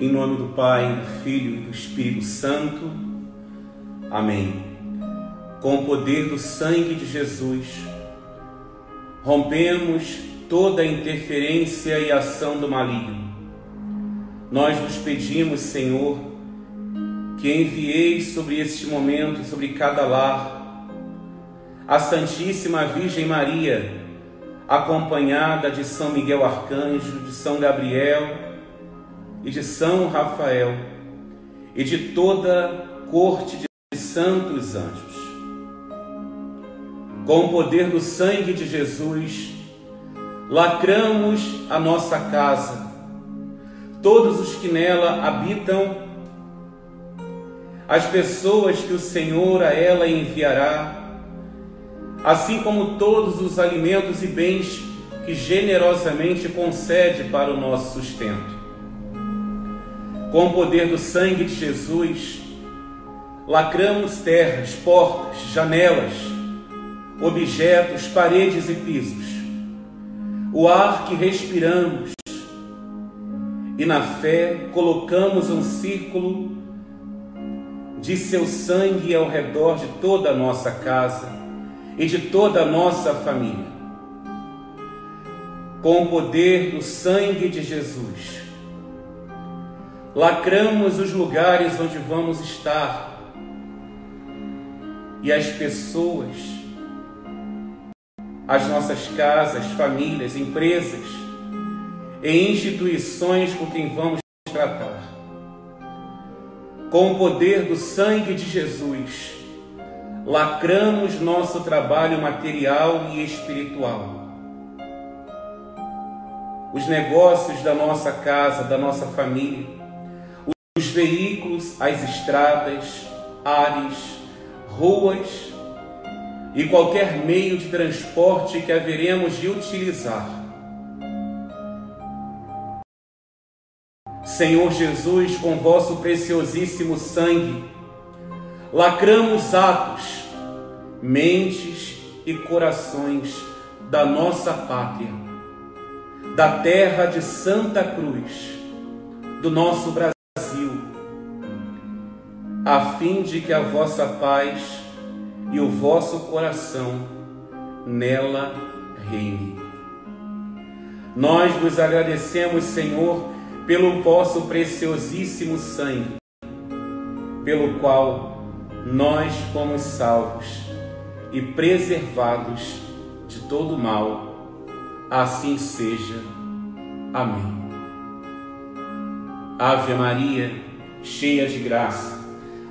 Em nome do Pai, do Filho e do Espírito Santo. Amém. Com o poder do sangue de Jesus, rompemos toda interferência e ação do maligno. Nós vos pedimos, Senhor, que envieis sobre este momento, sobre cada lar, a Santíssima Virgem Maria, acompanhada de São Miguel Arcanjo, de São Gabriel e de São Rafael e de toda corte de santos anjos. Com o poder do sangue de Jesus, lacramos a nossa casa, todos os que nela habitam, as pessoas que o Senhor a ela enviará, assim como todos os alimentos e bens que generosamente concede para o nosso sustento. Com o poder do sangue de Jesus, lacramos terras, portas, janelas, objetos, paredes e pisos, o ar que respiramos, e na fé colocamos um círculo de seu sangue ao redor de toda a nossa casa e de toda a nossa família. Com o poder do sangue de Jesus, lacramos os lugares onde vamos estar e as pessoas, as nossas casas, famílias, empresas e instituições com quem vamos tratar. Com o poder do sangue de Jesus, lacramos nosso trabalho material e espiritual. Os negócios da nossa casa, da nossa família, veículos, as estradas, ares, ruas e qualquer meio de transporte que haveremos de utilizar. Senhor Jesus, com vosso preciosíssimo sangue, lacramos atos, mentes e corações da nossa pátria, da terra de Santa Cruz, do nosso Brasil a fim de que a vossa paz e o vosso coração nela reine. Nós vos agradecemos, Senhor, pelo vosso preciosíssimo sangue, pelo qual nós fomos salvos e preservados de todo mal. Assim seja. Amém. Ave Maria, cheia de graça,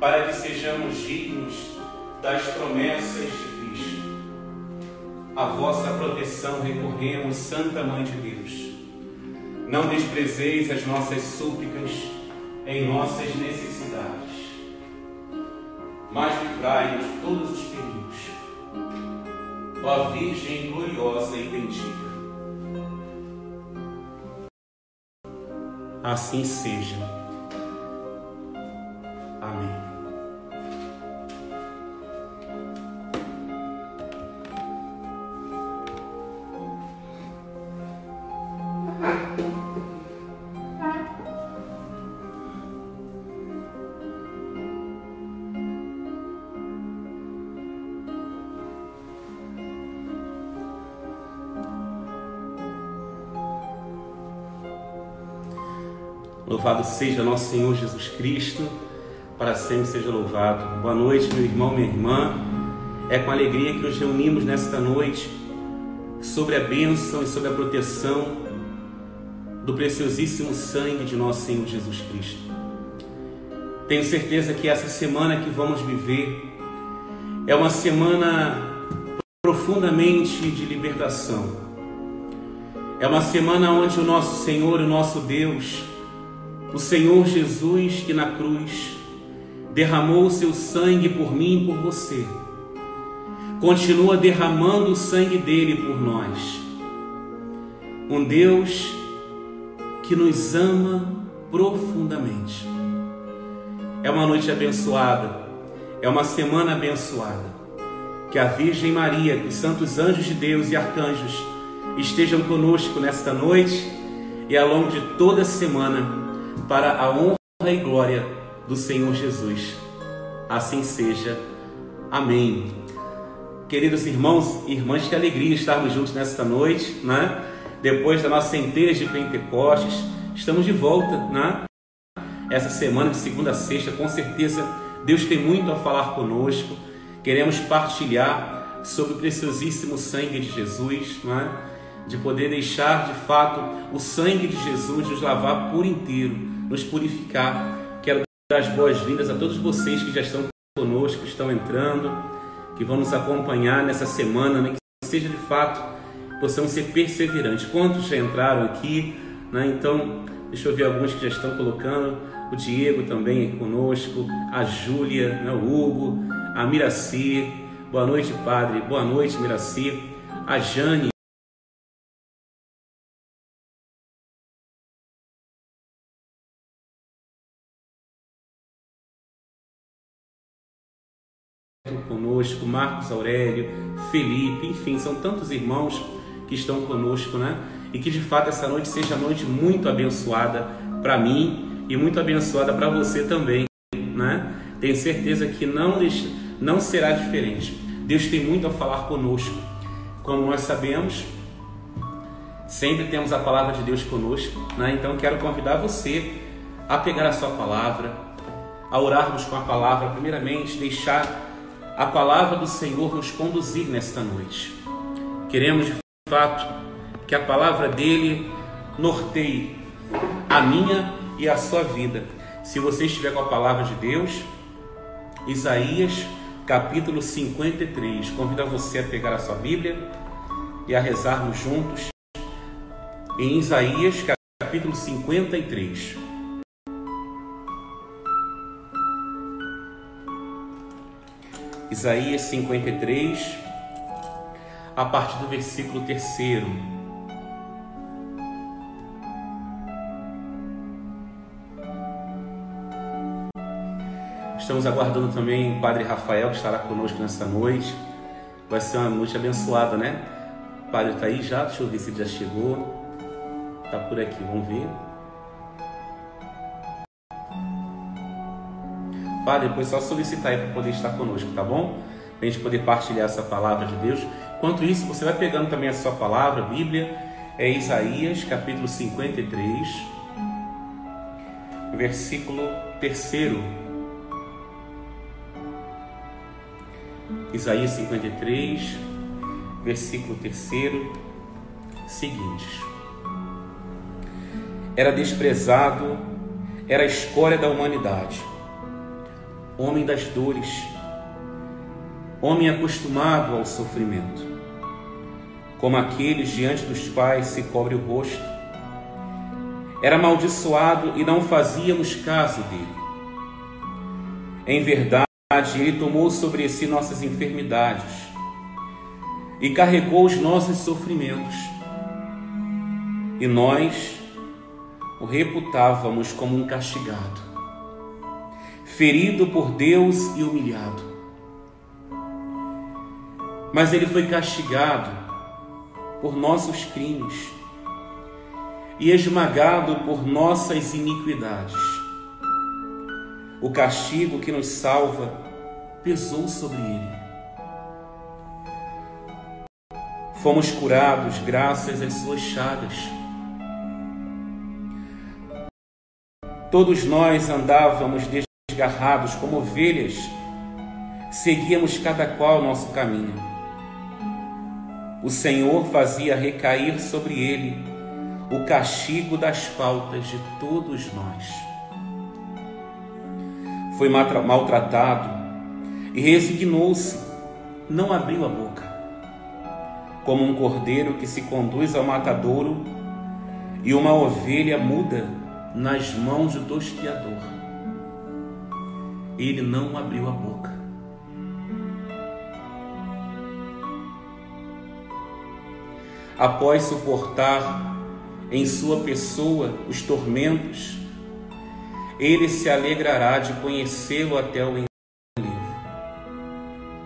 para que sejamos dignos das promessas de Cristo. A vossa proteção recorremos, Santa Mãe de Deus. Não desprezeis as nossas súplicas em nossas necessidades, mas livrai-nos de todos os perigos. Ó Virgem gloriosa e bendita. Assim seja. Louvado seja nosso Senhor Jesus Cristo, para sempre seja louvado. Boa noite, meu irmão, minha irmã. É com alegria que nos reunimos nesta noite sobre a bênção e sobre a proteção do preciosíssimo sangue de nosso Senhor Jesus Cristo. Tenho certeza que essa semana que vamos viver é uma semana profundamente de libertação. É uma semana onde o nosso Senhor, o nosso Deus, O Senhor Jesus, que na cruz derramou o seu sangue por mim e por você, continua derramando o sangue dele por nós. Um Deus que nos ama profundamente. É uma noite abençoada, é uma semana abençoada. Que a Virgem Maria, que os santos anjos de Deus e arcanjos estejam conosco nesta noite e ao longo de toda a semana, para a honra e glória do Senhor Jesus. Assim seja. Amém. Queridos irmãos e irmãs, que alegria estarmos juntos nesta noite, né? Depois da nossa centelha de Pentecostes, estamos de volta, né? Essa semana de segunda a sexta, com certeza Deus tem muito a falar conosco. Queremos partilhar sobre o preciosíssimo sangue de Jesus, não é? de poder deixar de fato o sangue de Jesus nos lavar por inteiro, nos purificar. Quero dar as boas-vindas a todos vocês que já estão conosco, que estão entrando, que vão nos acompanhar nessa semana, né? que seja de fato, possamos ser perseverantes. Quantos já entraram aqui? Né? Então, deixa eu ver alguns que já estão colocando. O Diego também aqui conosco, a Júlia, né? o Hugo, a Miraci. Boa noite, Padre. Boa noite, Miraci. A Jane conosco, Marcos Aurélio, Felipe, enfim, são tantos irmãos que estão conosco, né? E que de fato essa noite seja noite muito abençoada para mim e muito abençoada para você também, né? Tenho certeza que não, não será diferente. Deus tem muito a falar conosco. Como nós sabemos, sempre temos a palavra de Deus conosco, né? Então quero convidar você a pegar a sua palavra, a orarmos com a palavra, primeiramente, deixar a palavra do Senhor nos conduzir nesta noite. Queremos de fato que a palavra dele norteie a minha e a sua vida. Se você estiver com a palavra de Deus, Isaías capítulo 53. Convido você a pegar a sua Bíblia e a rezarmos juntos em Isaías capítulo 53. Isaías 53, a partir do versículo 3. Estamos aguardando também o Padre Rafael, que estará conosco nessa noite. Vai ser uma noite abençoada, né? O Padre está aí já, deixa eu ver se ele já chegou. Está por aqui, vamos ver. Padre, depois só solicitar aí para poder estar conosco, tá bom? Para a gente poder partilhar essa palavra de Deus. Enquanto isso, você vai pegando também a sua palavra, a Bíblia, é Isaías, capítulo 53, versículo 3. Isaías 53, versículo 3, seguintes. Era desprezado, era a escória da humanidade homem das dores, homem acostumado ao sofrimento, como aqueles diante dos quais se cobre o rosto. Era amaldiçoado e não fazíamos caso dele. Em verdade, ele tomou sobre si nossas enfermidades e carregou os nossos sofrimentos. E nós o reputávamos como um castigado ferido por Deus e humilhado. Mas ele foi castigado por nossos crimes e esmagado por nossas iniquidades. O castigo que nos salva pesou sobre ele. Fomos curados graças às suas chagas. Todos nós andávamos desgarrados como ovelhas, seguíamos cada qual nosso caminho. O Senhor fazia recair sobre ele o castigo das faltas de todos nós. Foi maltratado e resignou-se, não abriu a boca. Como um cordeiro que se conduz ao matadouro e uma ovelha muda nas mãos do tosquiador. Ele não abriu a boca. Após suportar em sua pessoa os tormentos, ele se alegrará de conhecê-lo até o enlevo.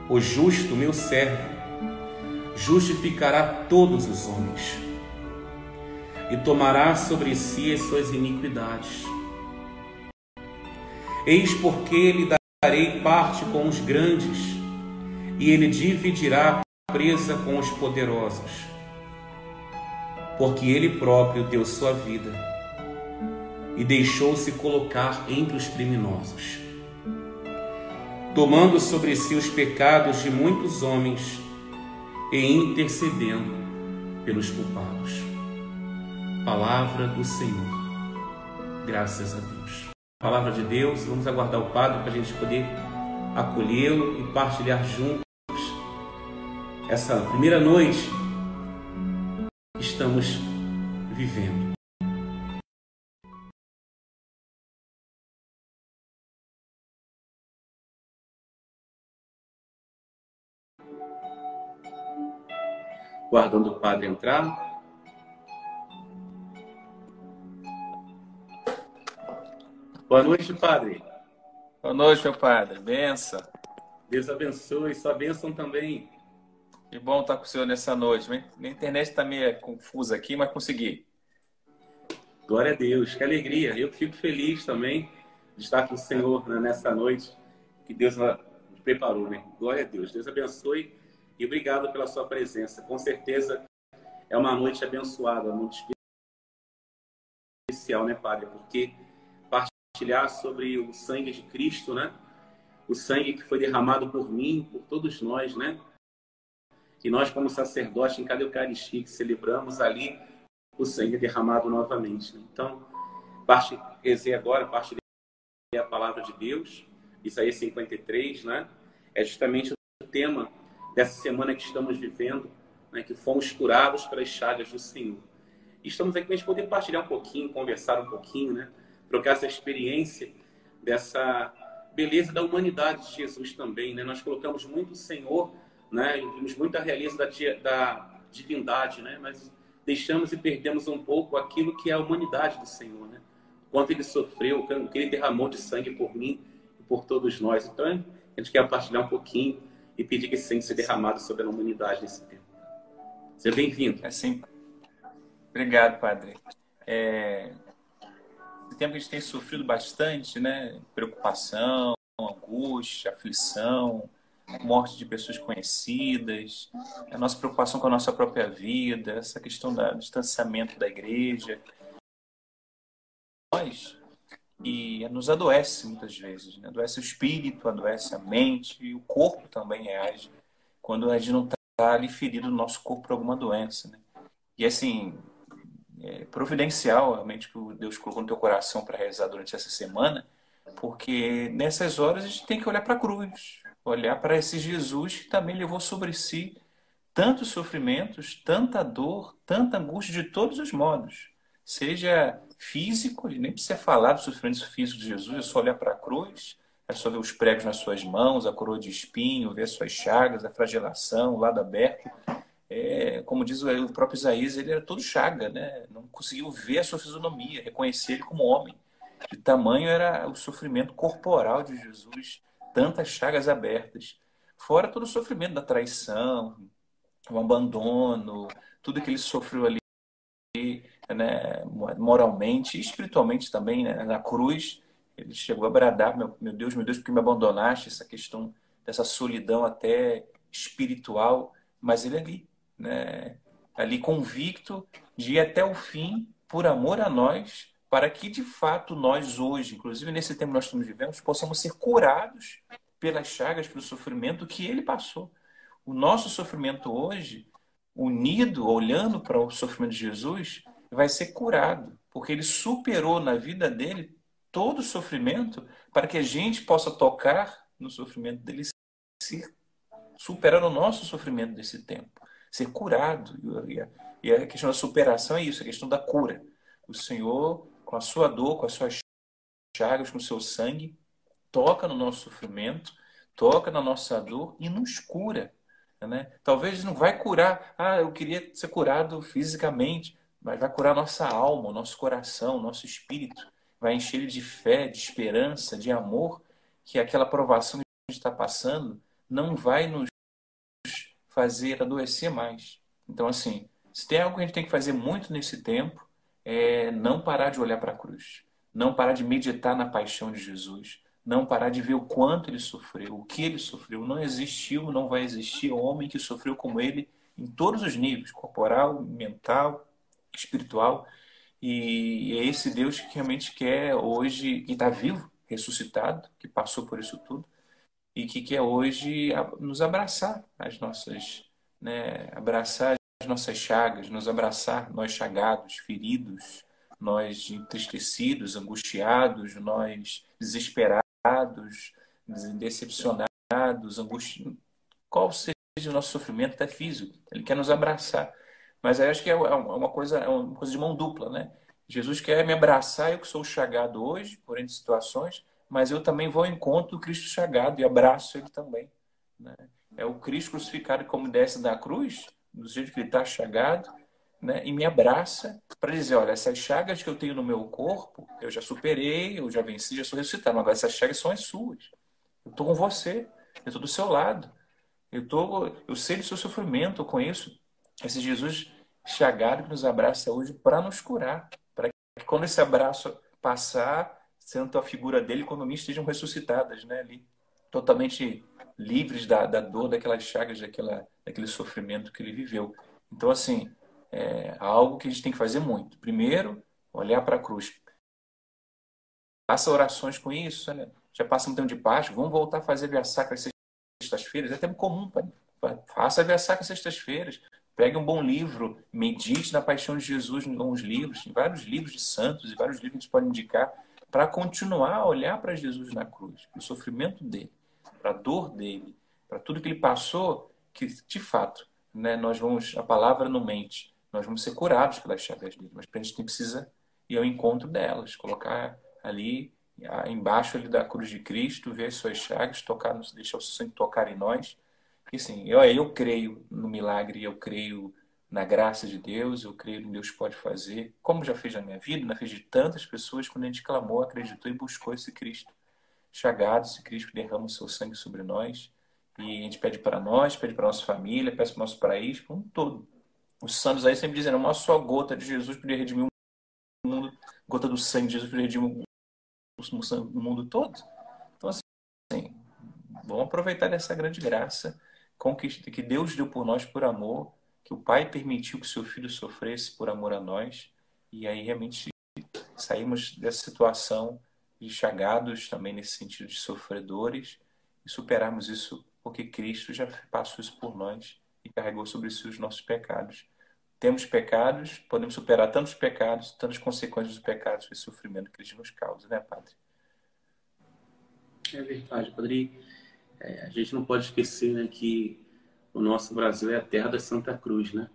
O justo, meu servo, justificará todos os homens e tomará sobre si as suas iniquidades. Eis porque lhe darei parte com os grandes, e ele dividirá a presa com os poderosos. Porque ele próprio deu sua vida e deixou-se colocar entre os criminosos, tomando sobre si os pecados de muitos homens e intercedendo pelos culpados. Palavra do Senhor. Graças a Deus. Palavra de Deus, vamos aguardar o Padre para a gente poder acolhê-lo e partilhar juntos essa primeira noite que estamos vivendo. Guardando o Padre entrar. Boa noite, padre. Boa noite, meu padre. Benção. Deus abençoe. Sua bênção também. Que bom estar com o senhor nessa noite. Minha internet está meio confusa aqui, mas consegui. Glória a Deus. Que alegria. Eu fico feliz também de estar com o senhor nessa noite que Deus nos preparou. Né? Glória a Deus. Deus abençoe e obrigado pela sua presença. Com certeza é uma noite abençoada, muito especial, né, Padre? Porque compartilhar sobre o sangue de Cristo, né? O sangue que foi derramado por mim, por todos nós, né? E nós, como sacerdote, em cada Eucaristia que celebramos ali, o sangue é derramado novamente. Né? Então, parte, rezei agora, parte a palavra de Deus, Isaías 53, né? É justamente o tema dessa semana que estamos vivendo, né? Que fomos curados pelas chagas do Senhor. E estamos aqui para a gente poder partilhar um pouquinho, conversar um pouquinho, né? Trocar essa experiência dessa beleza da humanidade de Jesus também, né? Nós colocamos muito o Senhor, né? Vimos muita realeza da, da divindade, né? Mas deixamos e perdemos um pouco aquilo que é a humanidade do Senhor, né? Quanto ele sofreu, o que ele derramou de sangue por mim e por todos nós. Então, a gente quer partilhar um pouquinho e pedir que seja derramado sobre a humanidade nesse tempo. Seja bem-vindo. É sim. Obrigado, Padre. É, esse tempo que a gente tem sofrido bastante, né? Preocupação, angústia, aflição, morte de pessoas conhecidas, a nossa preocupação com a nossa própria vida, essa questão do distanciamento da igreja. Nós, e nos adoece muitas vezes, né? adoece o espírito, adoece a mente, e o corpo também reage quando a gente não está ali ferido no nosso corpo por alguma doença. Né? E assim, é, providencial realmente que Deus colocou no teu coração para realizar durante essa semana, porque nessas horas a gente tem que olhar para a cruz, olhar para esse Jesus que também levou sobre si tantos sofrimentos, tanta dor, tanta angústia de todos os modos. Seja físico, nem precisa falar do sofrimento físico de Jesus, é só olhar para a cruz, é só ver os pregos nas suas mãos, a coroa de espinho, ver as suas chagas, a flagelação, o lado aberto é, como diz o próprio Isaías, ele era todo chaga, né? Não conseguiu ver a sua fisionomia, reconhecer ele como homem. De tamanho era o sofrimento corporal de Jesus, tantas chagas abertas. Fora todo o sofrimento da traição, o abandono, tudo que ele sofreu ali, né, moralmente e espiritualmente também, né, na cruz. Ele chegou a bradar: meu, meu Deus, meu Deus, por que me abandonaste? Essa questão dessa solidão até espiritual. Mas ele ali, né, ali convicto de ir até o fim por amor a nós, para que de fato nós hoje, inclusive nesse tempo que nós estamos vivendo, possamos ser curados pelas chagas, pelo sofrimento que ele passou. O nosso sofrimento hoje, unido, olhando para o sofrimento de Jesus, vai ser curado, porque ele superou na vida dele todo o sofrimento para que a gente possa tocar no sofrimento dele, superando o nosso sofrimento desse tempo ser curado. E a, questão da superação é isso, a questão da cura. O Senhor, com a sua dor, com as suas chagas, com o seu sangue, toca no nosso sofrimento, toca na nossa dor e nos cura. Né? Talvez não vai curar, ah, eu queria ser curado fisicamente, mas vai curar nossa alma, nosso coração, nosso espírito, vai encher ele de fé, de esperança, de amor, que aquela provação que a gente está passando não vai nos fazer adoecer mais. Então, assim, se tem algo que a gente tem que fazer muito nesse tempo, é não parar de olhar para a cruz, não parar de meditar na paixão de Jesus, não parar de ver o quanto ele sofreu, o que ele sofreu. Não existiu, não vai existir homem que sofreu como ele em todos os níveis, corporal, mental, espiritual. E é esse Deus que realmente quer hoje, que está vivo, ressuscitado, que passou por isso tudo, e que quer hoje nos abraçar as nossas, né, abraçar as nossas chagas, nos abraçar, nós chagados, feridos, nós entristecidos, angustiados, nós desesperados, decepcionados, angustiados, qual seja o nosso sofrimento até físico. Ele quer nos abraçar. Mas aí acho que é, é uma coisa, é uma coisa de mão dupla, né? Jesus quer me abraçar, eu que sou chagado hoje, por entre situações, mas eu também vou ao encontro do Cristo chagado e abraço ele também. Né? É o Cristo crucificado como desce da cruz, do jeito que ele está chagado, né? e me abraça para dizer, olha, essas chagas que eu tenho no meu corpo, eu já superei, eu já venci, já sou ressuscitado, agora essas chagas são as suas. Eu estou com você, eu estou do seu lado. Eu, tô, eu sei do seu sofrimento, eu conheço esse Jesus chagado que nos abraça hoje para nos curar, para que quando esse abraço passar, sendo a figura dele e economia estejam ressuscitadas, né? Ali, totalmente livres da, da dor, daquelas chagas, daquela, daquele sofrimento que ele viveu. Então, assim, é algo que a gente tem que fazer muito. Primeiro, olhar para a cruz. Faça orações com isso, né? já passa um tempo de Páscoa, vamos voltar a fazer via sacra sextas-feiras. É tempo comum, pai. faça via sacra sextas-feiras. Pegue um bom livro, medite na paixão de Jesus em bons livros, em vários livros de santos e vários livros que a gente pode indicar para continuar a olhar para Jesus na cruz, para o sofrimento dele, para a dor dele, para tudo que ele passou, que de fato, né, nós vamos, a palavra não mente, nós vamos ser curados pelas chagas dele, mas a gente precisa ir ao encontro delas, colocar ali embaixo ali da cruz de Cristo, ver as suas chagas, tocar, deixar o sangue tocar em nós. E assim, eu, eu creio no milagre, eu creio na graça de Deus, eu creio que Deus pode fazer, como já fez na minha vida, na fez de tantas pessoas quando a gente clamou, acreditou e buscou esse Cristo chagado, esse Cristo derrama o seu sangue sobre nós. E a gente pede para nós, pede para nossa família, pede para o nosso país, para um todo. Os santos aí sempre dizendo, uma só gota de Jesus poderia redimir o mundo, gota do sangue de Jesus poderia redimir o mundo todo. Então, assim, vamos aproveitar dessa grande graça que Deus deu por nós por amor que o Pai permitiu que seu filho sofresse por amor a nós, e aí realmente saímos dessa situação de chagados também nesse sentido de sofredores e superarmos isso porque Cristo já passou isso por nós e carregou sobre si os nossos pecados. Temos pecados, podemos superar tantos pecados, tantas consequências dos pecados e sofrimento que eles nos causam, né, Padre? É verdade, Padre. É, a gente não pode esquecer né, que o nosso Brasil é a terra da Santa Cruz, né?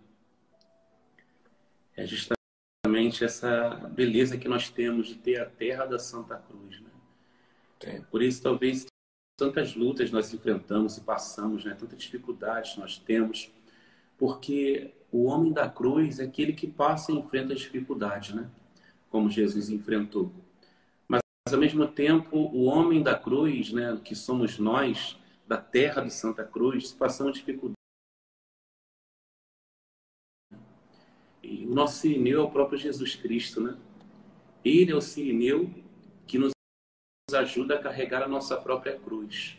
É justamente essa beleza que nós temos de ter a terra da Santa Cruz, né? Por isso, talvez, tantas lutas nós enfrentamos e passamos, né? Tantas dificuldades nós temos, porque o homem da cruz é aquele que passa e enfrenta as dificuldades, né? Como Jesus enfrentou. Mas, ao mesmo tempo, o homem da cruz, né? Que somos nós, da terra de Santa Cruz, passamos dificuldades. E o nosso Sirineu é o próprio Jesus Cristo, né? Ele é o Sirineu que nos ajuda a carregar a nossa própria cruz.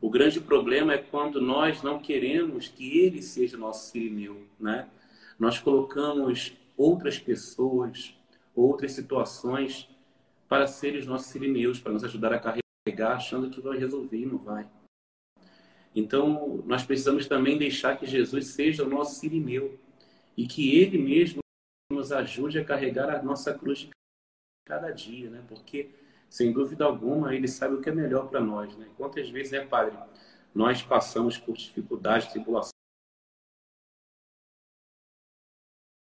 O grande problema é quando nós não queremos que ele seja nosso Sirineu, né? Nós colocamos outras pessoas, outras situações para serem os nossos sirineus, para nos ajudar a carregar, achando que vai resolver e não vai. Então, nós precisamos também deixar que Jesus seja o nosso sirineu e que Ele mesmo nos ajude a carregar a nossa cruz de cada dia, né? Porque, sem dúvida alguma, Ele sabe o que é melhor para nós, né? Quantas vezes, né, Padre, nós passamos por dificuldades, tribulações,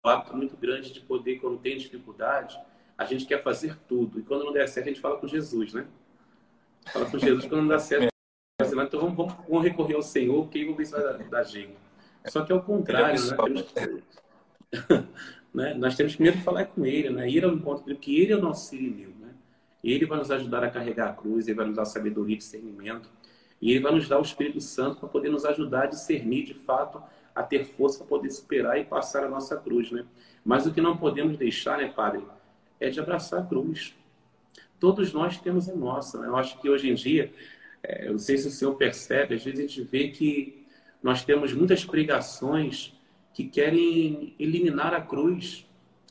um muito grande de poder, quando tem dificuldade, a gente quer fazer tudo. E quando não der certo, a gente fala com Jesus, né? Fala com Jesus quando não dá certo. Então vamos, vamos, vamos recorrer ao Senhor, aí vamos ver se vai dar, dar jeito. Só que é o contrário, né? Temos, né? Nós temos que primeiro falar com Ele, né? ir ao encontro dele, que Ele é o nosso Sirineu, né? Ele vai nos ajudar a carregar a cruz, Ele vai nos dar sabedoria e discernimento, e Ele vai nos dar o Espírito Santo para poder nos ajudar a discernir de fato, a ter força para poder superar e passar a nossa cruz, né? Mas o que não podemos deixar, né, Padre, é de abraçar a cruz. Todos nós temos a nossa, né? Eu acho que hoje em dia, é, eu não sei se o senhor percebe, às vezes a gente vê que nós temos muitas pregações que querem eliminar a cruz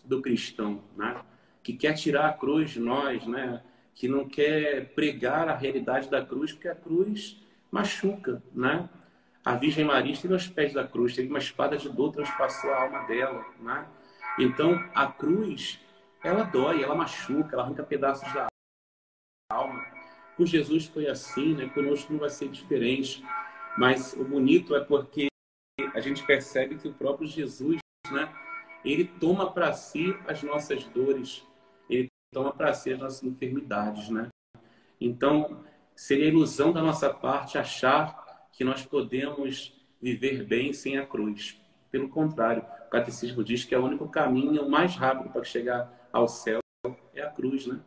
do cristão, né? que quer tirar a cruz de nós, né? que não quer pregar a realidade da cruz, porque a cruz machuca. Né? A Virgem Maria esteve aos pés da cruz, teve uma espada de dor, transpassou a alma dela. Né? Então, a cruz, ela dói, ela machuca, ela arranca pedaços da alma. Com Jesus foi assim, né? conosco não vai ser diferente. Mas o bonito é porque a gente percebe que o próprio Jesus, né, ele toma para si as nossas dores, ele toma para si as nossas enfermidades, né? Então, seria ilusão da nossa parte achar que nós podemos viver bem sem a cruz. Pelo contrário, o catecismo diz que é o único caminho mais rápido para chegar ao céu é a cruz, né?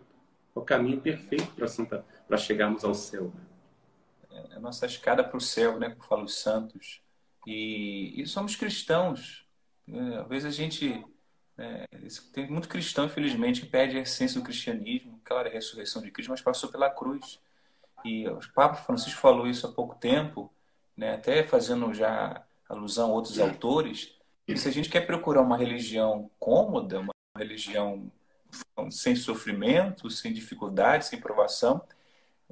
É o caminho perfeito para Santa para chegarmos ao céu. Né? É a nossa escada para o céu, né? Como falam os santos. E, e somos cristãos. É, às vezes a gente. É, tem muito cristão, infelizmente, que perde a essência do cristianismo, claro, a ressurreição de Cristo, mas passou pela cruz. E o Papa Francisco falou isso há pouco tempo, né, até fazendo já alusão a outros autores. E se a gente quer procurar uma religião cômoda, uma religião sem sofrimento, sem dificuldade, sem provação,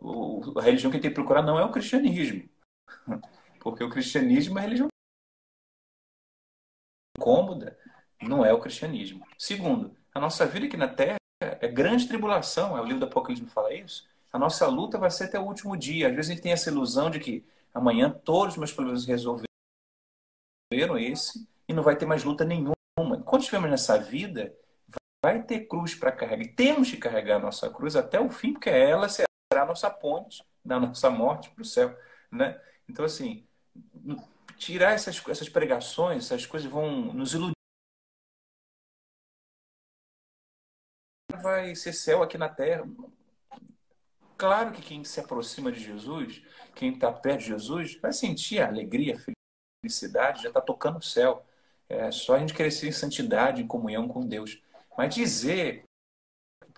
o, a religião que tem que procurar não é o cristianismo. Porque o cristianismo é a religião cômoda, não é o cristianismo. Segundo, a nossa vida aqui na Terra é grande tribulação, é o livro do Apocalipse que fala isso. A nossa luta vai ser até o último dia. Às vezes a gente tem essa ilusão de que amanhã todos os meus problemas resolveram esse e não vai ter mais luta nenhuma. Quando estivermos nessa vida, vai ter cruz para carregar. E temos que carregar a nossa cruz até o fim, porque ela será a nossa ponte da nossa morte para o céu. Né? Então, assim, tirar essas, essas pregações, essas coisas vão nos iludir. Vai ser céu aqui na terra. Claro que quem se aproxima de Jesus, quem está perto de Jesus, vai sentir a alegria, a felicidade, já está tocando o céu. É só a gente crescer em santidade, em comunhão com Deus. Mas dizer,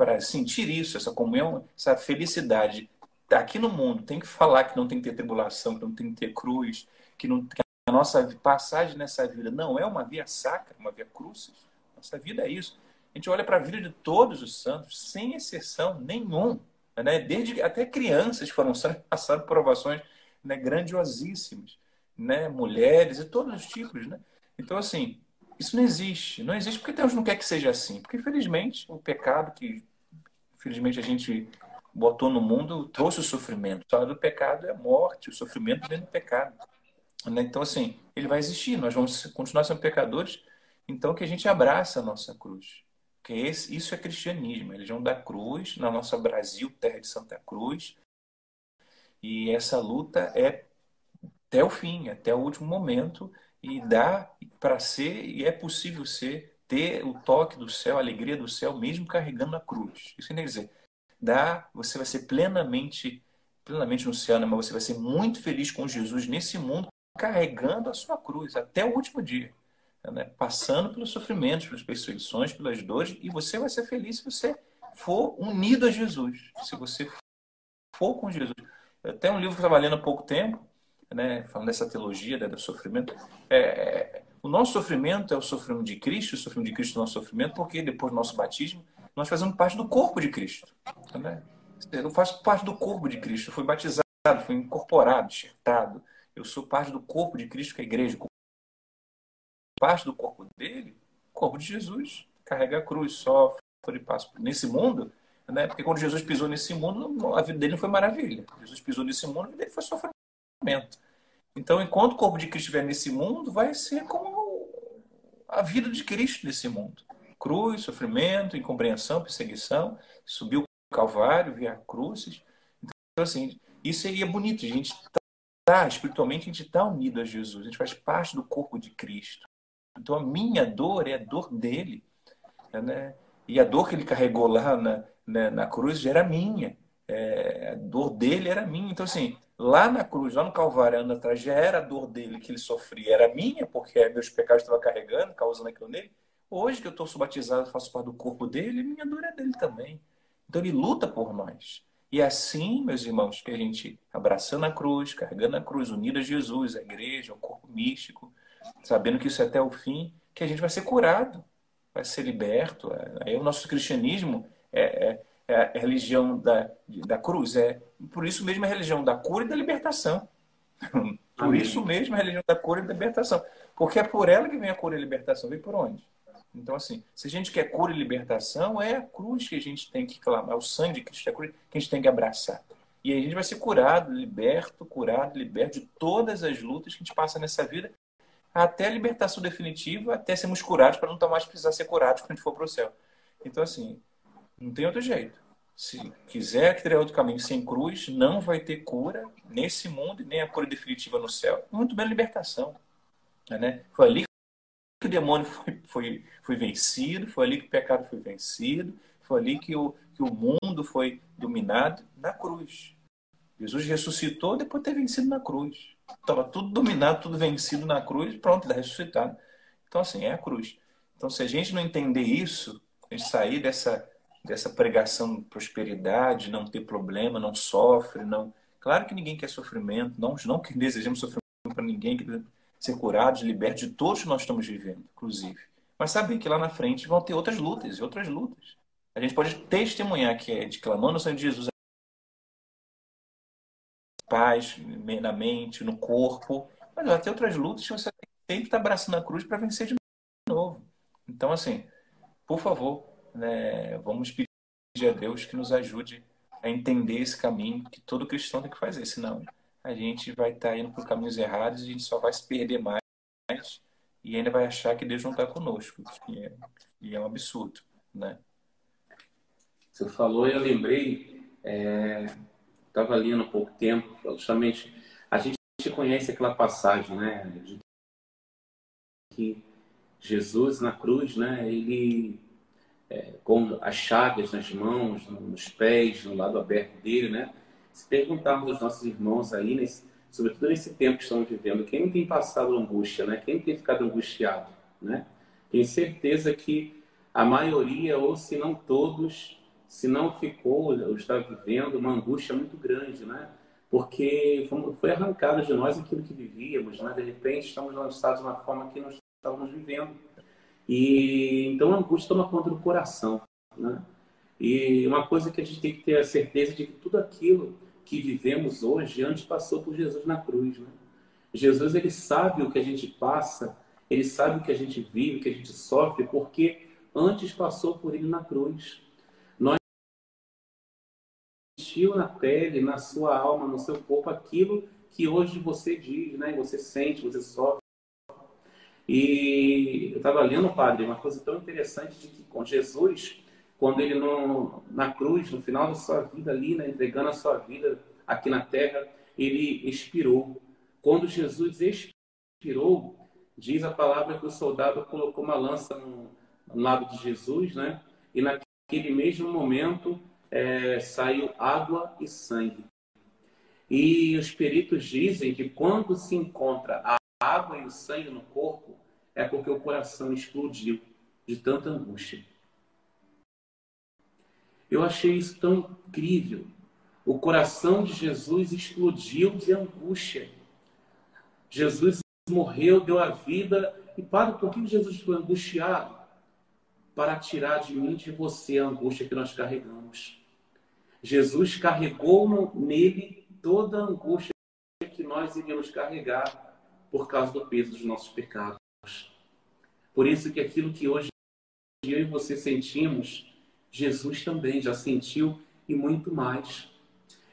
para sentir isso, essa comunhão, essa felicidade, aqui no mundo, tem que falar que não tem que ter tribulação, que não tem que ter cruz, que, não, que a nossa passagem nessa vida não é uma via sacra, uma via crucis. Nossa vida é isso. A gente olha para a vida de todos os santos, sem exceção nenhum. Né? Desde até crianças foram passaram por provações né, grandiosíssimas, né? mulheres e todos os tipos. Né? Então, assim, isso não existe. Não existe porque Deus não quer que seja assim. Porque, infelizmente, o pecado que, infelizmente, a gente botou no mundo trouxe o sofrimento. A do pecado é a morte, o sofrimento vem do pecado. Né? Então, assim, ele vai existir. Nós vamos continuar sendo pecadores. Então, que a gente abraça a nossa cruz. Porque esse, isso é cristianismo, a religião da cruz, na nossa Brasil, terra de Santa Cruz. E essa luta é até o fim, até o último momento e dá para ser, e é possível ser, ter o toque do céu, a alegria do céu, mesmo carregando a cruz. Isso quer dizer, dá, você vai ser plenamente, plenamente no céu, né? mas você vai ser muito feliz com Jesus nesse mundo, carregando a sua cruz até o último dia. Né? Passando pelos sofrimentos, pelas perseguições, pelas dores, e você vai ser feliz se você for unido a Jesus, se você for com Jesus. Tem um livro que eu estava lendo há pouco tempo, né, falando dessa teologia né, do sofrimento, é, é, o nosso sofrimento é o sofrimento de Cristo, o sofrimento de Cristo é o nosso sofrimento, porque depois do nosso batismo, nós fazemos parte do corpo de Cristo. Né? Eu faço parte do corpo de Cristo, eu fui batizado, fui incorporado, enxertado. Eu sou parte do corpo de Cristo, que é a igreja. Parte do corpo dele, corpo de Jesus. Carrega a cruz, sofre passa. Nesse mundo, né? porque quando Jesus pisou nesse mundo, a vida dele não foi maravilha. Jesus pisou nesse mundo, a vida dele foi sofrimento. Então, enquanto o corpo de Cristo estiver nesse mundo, vai ser como a vida de Cristo nesse mundo. cruz, sofrimento, incompreensão, perseguição, subiu o Calvário, via cruzes. Então, assim, isso é bonito. A gente tá, espiritualmente, a gente está unido a Jesus. A gente faz parte do corpo de Cristo. Então, a minha dor é a dor dele. Né? E a dor que ele carregou lá na, na, na cruz já era minha. É, a dor dele era minha. Então, assim, lá na cruz, lá no Calvário, anos atrás, já era a dor dele que ele sofria, era minha, porque meus pecados estavam carregando, causando aquilo nele. Hoje que eu estou batizado, faço parte do corpo dele, minha dor é dele também. Então ele luta por nós. E é assim, meus irmãos, que a gente, abraçando a cruz, carregando a cruz, unido a Jesus, a igreja, o corpo místico, sabendo que isso é até o fim, que a gente vai ser curado, vai ser liberto. Aí o nosso cristianismo é, é é a religião da, da cruz. É por isso mesmo a religião da cura e da libertação. Por isso mesmo a religião da cura e da libertação. Porque é por ela que vem a cura e a libertação. Vem por onde? Então, assim, se a gente quer cura e libertação, é a cruz que a gente tem que clamar, é o sangue de Cristo, é a cruz que a gente tem que abraçar. E aí a gente vai ser curado, liberto, curado, liberto de todas as lutas que a gente passa nessa vida, até a libertação definitiva, até sermos curados, para não mais precisar ser curados quando a gente for para o céu. Então, assim, não tem outro jeito. Se quiser criar outro caminho sem cruz, não vai ter cura nesse mundo e nem a cura definitiva no céu. Muito bem a libertação. Né? Foi ali que o demônio foi, foi, foi vencido, foi ali que o pecado foi vencido, foi ali que o, que o mundo foi dominado na cruz. Jesus ressuscitou depois de ter vencido na cruz. Estava tudo dominado, tudo vencido na cruz, pronto, está ressuscitado. Então, assim, é a cruz. Então, se a gente não entender isso, a gente sair dessa dessa pregação de prosperidade, não ter problema, não sofre, não. Claro que ninguém quer sofrimento, não, não que desejamos sofrimento para ninguém, que ser curados, libertos de todos que nós estamos vivendo, inclusive. Mas saber que lá na frente vão ter outras lutas e outras lutas. A gente pode testemunhar que é declamando o sangue de Jesus paz na mente, no corpo, mas vai ter outras lutas que você tem que estar abraçando a cruz para vencer de novo. Então, assim, por favor, né, vamos pedir a Deus que nos ajude a entender esse caminho que todo cristão tem que fazer, senão a gente vai estar indo por caminhos errados e a gente só vai se perder mais e ainda vai achar que Deus não está conosco, que é, é um absurdo, né? Você falou e eu lembrei, estava é, lendo há pouco tempo, justamente, a gente conhece aquela passagem, né, de que Jesus na cruz, né, ele é, com as chagas nas mãos, nos pés, no lado aberto dele, né? Se perguntarmos aos nossos irmãos aí, nesse, sobretudo nesse tempo que estamos vivendo, quem tem passado angústia, né? Quem tem ficado angustiado, né? Tenho certeza que a maioria, ou se não todos, se não ficou ou está vivendo uma angústia muito grande, né? Porque foi arrancado de nós aquilo que vivíamos, né? De repente estamos lançados na forma que nós estávamos vivendo e então a angústia toma conta do coração, né? E uma coisa que a gente tem que ter a certeza de que tudo aquilo que vivemos hoje antes passou por Jesus na cruz, né? Jesus ele sabe o que a gente passa, ele sabe o que a gente vive, o que a gente sofre, porque antes passou por ele na cruz. Nós sentiu na pele, na sua alma, no seu corpo aquilo que hoje você diz, né? Você sente, você sofre. E eu estava lendo, padre, uma coisa tão interessante de que com Jesus, quando ele no, na cruz, no final da sua vida ali, né, entregando a sua vida aqui na terra, ele expirou. Quando Jesus expirou, diz a palavra que o soldado colocou uma lança no, no lado de Jesus, né? E naquele mesmo momento é, saiu água e sangue. E os peritos dizem que quando se encontra a água e o sangue no corpo, é porque o coração explodiu de tanta angústia. Eu achei isso tão incrível. O coração de Jesus explodiu de angústia. Jesus morreu, deu a vida. E para por que Jesus foi angustiado? Para tirar de mim de você a angústia que nós carregamos. Jesus carregou nele toda a angústia que nós iríamos carregar por causa do peso dos nossos pecados. Por isso que aquilo que hoje eu e você sentimos, Jesus também já sentiu e muito mais.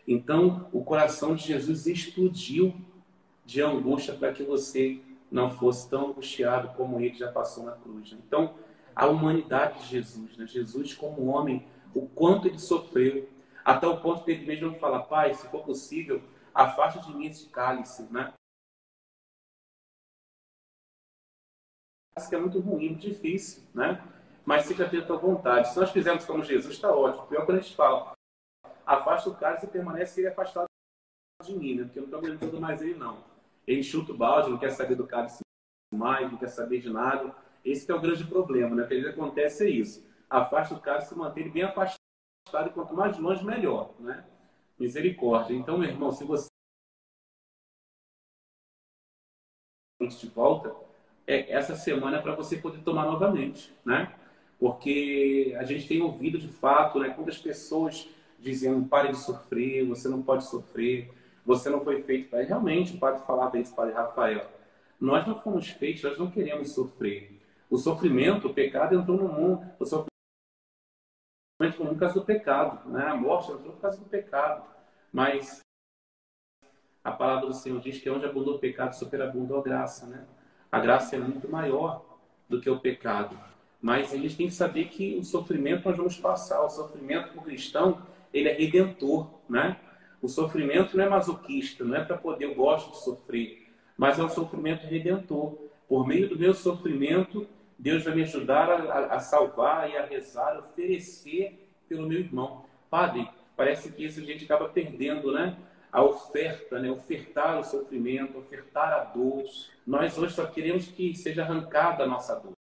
Então, o coração de Jesus explodiu de angústia para que você não fosse tão angustiado como ele já passou na cruz. Então, a humanidade de Jesus, né? Jesus como homem, o quanto ele sofreu, até o ponto que ele mesmo fala, Pai, se for possível, afaste de mim esse cálice, né? Que é muito ruim, muito difícil, né? Mas seja feita a tua vontade. Se nós fizermos como Jesus, está ótimo. Pior quando a gente fala, afasta o cálice e permanece ele afastado de mim, né? Porque eu não estou aguentando mais ele, não. Ele chuta o balde, não quer saber do cálice mais, não quer saber de nada. Esse é o grande problema, né? O que acontece é isso. Afasta o cálice e mantém bem afastado, e quanto mais longe, melhor, né? Misericórdia. Então, meu irmão, se você de volta, é, essa semana para você poder tomar novamente, né? Porque a gente tem ouvido de fato, né? Quantas pessoas dizendo pare de sofrer, você não pode sofrer, você não foi feito para. Realmente, o padre falava isso, padre Rafael. Nós não fomos feitos, nós não queremos sofrer. O sofrimento, o pecado entrou no mundo. O sofrimento entrou no causa do pecado. Né? A morte entrou por causa do pecado. Mas a palavra do Senhor diz que onde abundou o pecado, superabundou a graça. Né? A graça é muito maior do que o pecado. Mas a gente tem que saber que o sofrimento nós vamos passar. O sofrimento para o cristão, ele é redentor. Né? O sofrimento não é masoquista, não é para poder, eu gosto de sofrer, mas é um sofrimento redentor. Por meio do meu sofrimento, Deus vai me ajudar a, a salvar e a rezar, a oferecer pelo meu irmão. Padre, parece que isso a gente acaba perdendo, né? A oferta, né? Ofertar o sofrimento, ofertar a dor. Nós hoje só queremos que seja arrancada a nossa dor.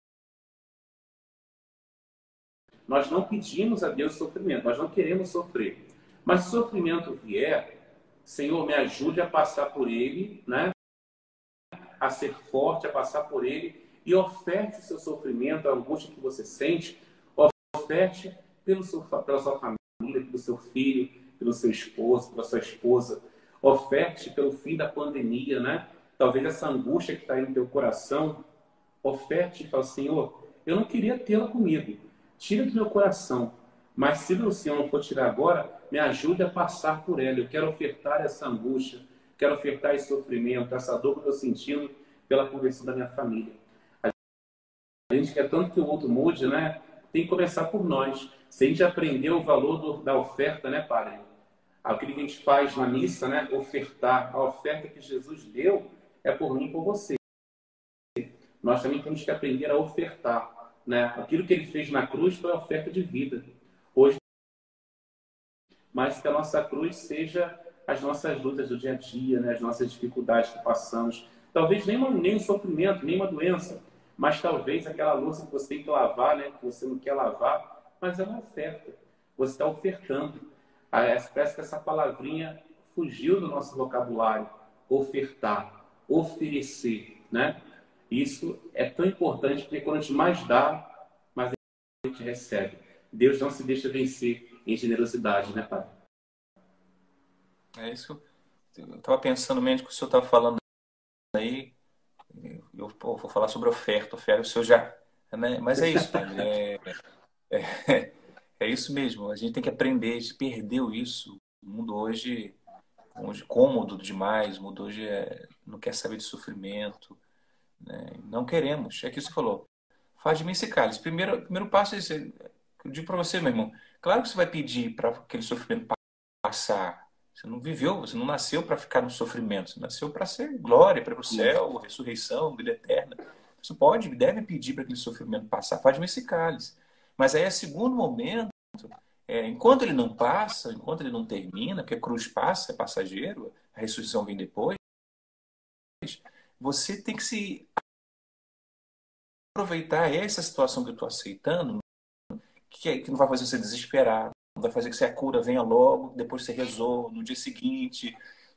Nós não pedimos a Deus sofrimento, nós não queremos sofrer. Mas se sofrimento vier, Senhor, me ajude a passar por ele, né? A ser forte, a passar por ele e oferte o seu sofrimento, a angústia que você sente, oferte pelo seu, pela sua família, pelo seu filho, pelo seu esposo, pela sua esposa, oferte pelo fim da pandemia, né? Talvez essa angústia que está aí no teu coração, oferte e fale, Senhor, eu não queria tê-la comigo, tira do meu coração, mas se o Senhor não for tirar agora, me ajude a passar por ela. Eu quero ofertar essa angústia, quero ofertar esse sofrimento, essa dor que eu estou sentindo pela conversão da minha família. A gente quer tanto que o outro mude, né? Tem que começar por nós. Se a gente aprender o valor do, da oferta, né, Padre? Aquilo que a gente faz na missa, né? Ofertar. A oferta que Jesus deu é por mim e por você. Nós também temos que aprender a ofertar. Né? Aquilo que ele fez na cruz foi a oferta de vida hoje, mas que a nossa cruz seja as nossas lutas do dia a dia, né? as nossas dificuldades que passamos. Talvez nem, nem um sofrimento, nem uma doença, mas talvez aquela louça que você tem que lavar, né? que você não quer lavar, mas é uma oferta. Você está ofertando. Parece que essa palavrinha fugiu do nosso vocabulário. Ofertar, oferecer, né? Isso é tão importante porque quando a gente mais dá, mais a gente recebe. Deus não se deixa vencer em generosidade, né, Pai? É isso. Eu estava pensando mesmo que o senhor estava falando aí. Eu vou falar sobre oferta, oferta, o senhor já. Né? Mas é isso, pai. É, é, é, isso mesmo. A gente tem que aprender. A gente perdeu isso. O mundo hoje, hoje cômodo demais. O mundo hoje é, não quer saber de sofrimento. Né? Não queremos. É que você falou. Faz de mim esse cálice. Primeiro, primeiro passo é esse eu digo para você, meu irmão, claro que você vai pedir para aquele sofrimento passar. Você não viveu, você não nasceu para ficar no sofrimento, você nasceu para ser glória, para o céu, ressurreição, vida eterna. Você pode, deve pedir para aquele sofrimento passar, faz-me esse cálice. Mas aí, é segundo momento, é, enquanto ele não passa, enquanto ele não termina, porque a cruz passa, é passageiro, a ressurreição vem depois, você tem que se aproveitar essa situação que eu estou aceitando que, que não vai fazer você desesperar, não vai fazer que a cura venha logo, depois você rezou no dia seguinte.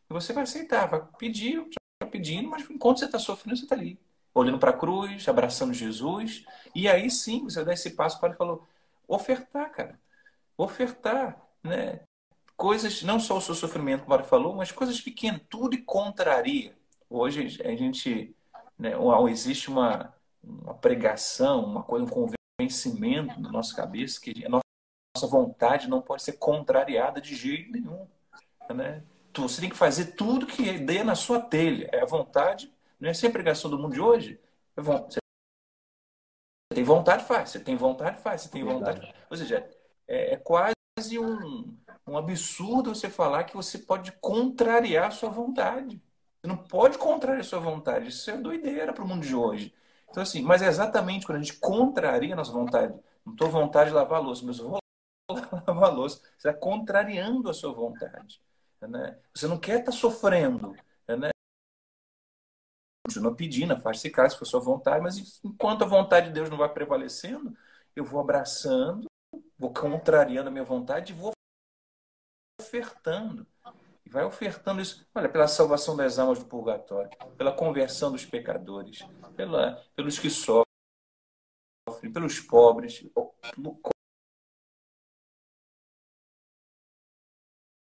Você vai aceitar, vai pedir, vai pedindo, mas enquanto você está sofrendo, você está ali, olhando para a cruz, abraçando Jesus. E aí sim, você dá esse passo para ele falou, ofertar, cara. Ofertar, né? Coisas, não só o seu sofrimento, como ele falou, mas coisas pequenas, tudo e contraria. Hoje a gente, né, existe uma, uma pregação, uma coisa, um convencimento na nossa cabeça que a nossa vontade não pode ser contrariada de jeito nenhum. Né? Você tem que fazer tudo que dê na sua telha. É a vontade, não é assim a pregação do mundo de hoje? É você tem vontade, faz. Você tem vontade, faz. Você tem vontade. Ou seja, é, é quase um, um absurdo você falar que você pode contrariar a sua vontade. Você não pode contrariar a sua vontade. Isso é doideira para o mundo de hoje. Então, assim, mas é exatamente quando a gente contraria a nossa vontade. Não estou vontade de lavar a louça, mas eu vou lavar a louça. Você está contrariando a sua vontade. Né? Você não quer estar tá sofrendo. Né? Continua pedindo, faz-se caso, se for sua vontade, mas enquanto a vontade de Deus não vai prevalecendo, eu vou abraçando, vou contrariando a minha vontade e vou ofertando. E vai ofertando isso, olha, pela salvação das almas do purgatório, pela conversão dos pecadores, pela, pelos que sofrem, pelos pobres,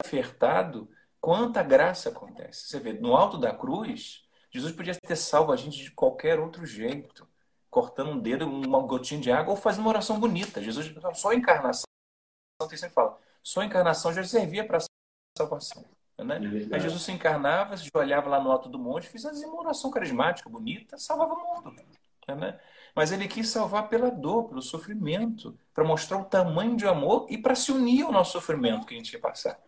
ofertado, quanta graça acontece. Você vê, no alto da cruz, Jesus podia ter salvo a gente de qualquer outro jeito, cortando um dedo, uma gotinha de água, ou fazendo uma oração bonita. Jesus, só a encarnação, tem sempre fala, só a encarnação já servia para salvação. Né? É Aí Jesus se encarnava, se olhava lá no alto do monte, fazia uma oração carismática, bonita, salvava o mundo. Né? Mas ele quis salvar pela dor, pelo sofrimento, para mostrar o tamanho de amor e para se unir ao nosso sofrimento que a gente ia passar.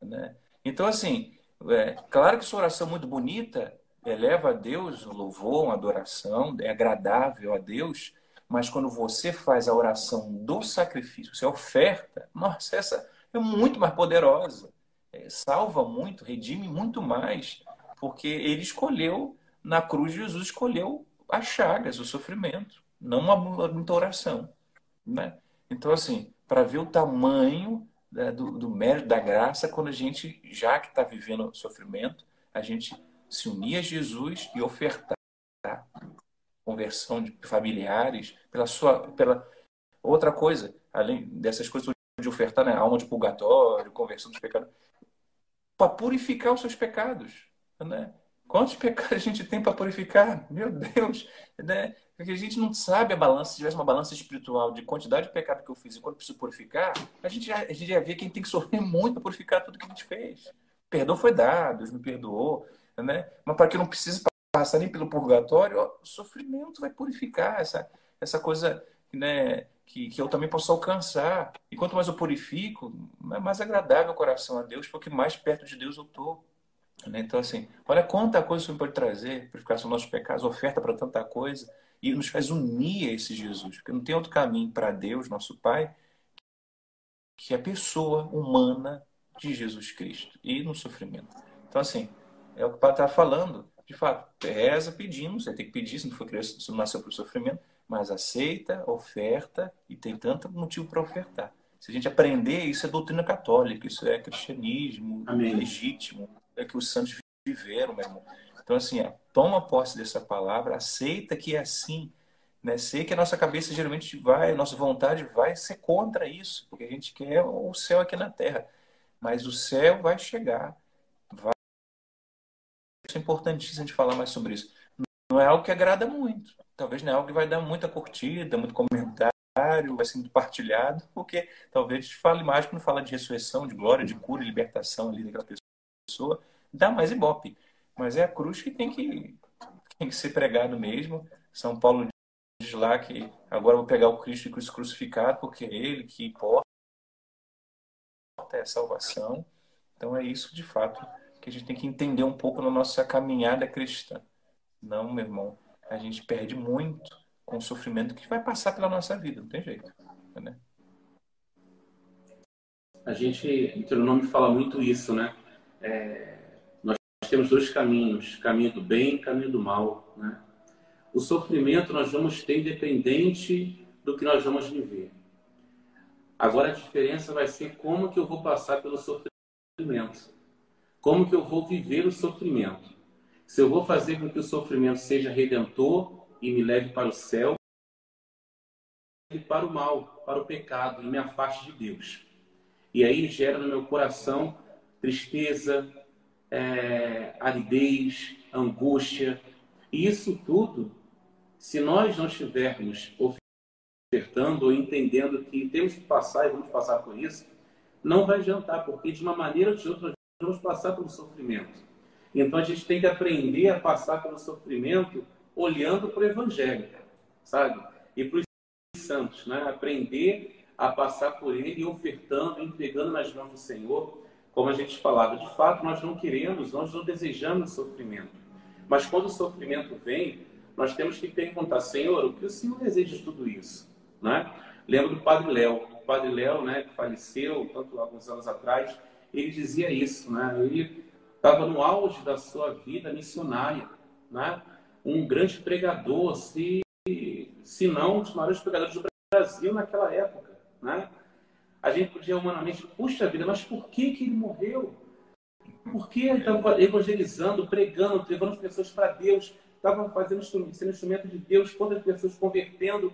Né? Então, assim, é, claro que sua oração é muito bonita, eleva a Deus um louvor, uma adoração, é agradável a Deus, mas quando você faz a oração do sacrifício, você oferta, nossa, essa é muito mais poderosa, é, salva muito, redime muito mais, porque ele escolheu, na cruz, Jesus escolheu as chagas, o sofrimento, não uma, muita oração. Né? Então, assim, para ver o tamanho né, do, do mérito da graça quando a gente, já que está vivendo sofrimento, a gente se unir a Jesus e ofertar conversão de familiares pela sua pela outra coisa além dessas coisas de ofertar né, alma de purgatório conversão dos pecados para purificar os seus pecados né? Quantos pecados a gente tem para purificar? Meu Deus né? Porque a gente não sabe a balança, se tivesse uma balança espiritual de quantidade de pecado que eu fiz e quanto preciso purificar, a gente já, a gente já vê quem tem que sofrer muito para purificar tudo que a gente fez. Perdão foi dado, Deus me perdoou, né? Mas para que não precise passar nem pelo purgatório, o sofrimento vai purificar essa, essa coisa né, que, que eu também posso alcançar. E quanto mais eu purifico, mais agradável o coração a Deus, porque mais perto de Deus eu estou. Né? Então, assim, olha quanta coisa isso pode trazer, purificação dos nossos pecados, oferta para tanta coisa e nos faz unir a esse Jesus, porque não tem outro caminho para Deus, nosso Pai, que a pessoa humana de Jesus Cristo e no sofrimento. Então, assim, é o que o Pai está falando. De fato, reza pedindo, você tem que pedir, se não, for criança, se não nasceu para o sofrimento, mas aceita, oferta e tem tanto motivo para ofertar. Se a gente aprender, isso é doutrina católica, isso é cristianismo Amém. legítimo, é que os santos viveram, meu irmão. Então, assim, é, toma posse dessa palavra, aceita que é assim. Né? Sei que a nossa cabeça geralmente vai, a nossa vontade vai ser contra isso, porque a gente quer o céu aqui na terra. Mas o céu vai chegar. É importantíssimo de falar mais sobre isso. Não é algo que agrada muito. Talvez não é algo que vai dar muita curtida, muito comentário, vai ser muito partilhado, porque talvez fale mais quando fala de ressurreição, de glória, de cura e libertação ali daquela pessoa. Dá mais ibope. Mas é a cruz que tem que, tem que ser pregado mesmo. São Paulo diz lá que agora vou pegar o Cristo e Cristo crucificado, porque é Ele que importa, é a salvação. Então é isso, de fato, que a gente tem que entender um pouco na nossa caminhada cristã. Não, meu irmão, a gente perde muito com o sofrimento que vai passar pela nossa vida, não tem jeito. Né? A gente, em teu nome, fala muito isso, né? É, temos dois caminhos, caminho do bem e caminho do mal. Né? O sofrimento nós vamos ter independente do que nós vamos viver. Agora a diferença vai ser como que eu vou passar pelo sofrimento. Como que eu vou viver o sofrimento. Se eu vou fazer com que o sofrimento seja redentor e me leve para o céu, e para o mal, para o pecado, e me afaste de Deus. E aí gera no meu coração tristeza, é, aridez, angústia. E isso tudo, se nós não estivermos ofertando ou entendendo que temos que passar e vamos passar por isso, não vai adiantar, porque de uma maneira ou de outra vamos passar pelo sofrimento. Então a gente tem que aprender a passar pelo sofrimento olhando para o Evangelho, sabe? E para os santos, né? aprender a passar por ele, ofertando, entregando nas mãos do Senhor. Como a gente falava, de fato, nós não queremos, nós não desejamos sofrimento. Mas quando o sofrimento vem, nós temos que perguntar, Senhor, o que o Senhor deseja de tudo isso? Né? Lembro do Padre Léo. O Padre Léo, né, que faleceu tanto alguns anos atrás, ele dizia isso, né? Ele estava no auge da sua vida missionária, né? Um grande pregador, se, se não um dos maiores pregadores do Brasil naquela época, né? A gente podia humanamente, puxa vida, mas por que, que ele morreu? Por que ele estava evangelizando, pregando, levando as pessoas para Deus, estava fazendo sendo instrumento de Deus, quantas pessoas convertendo?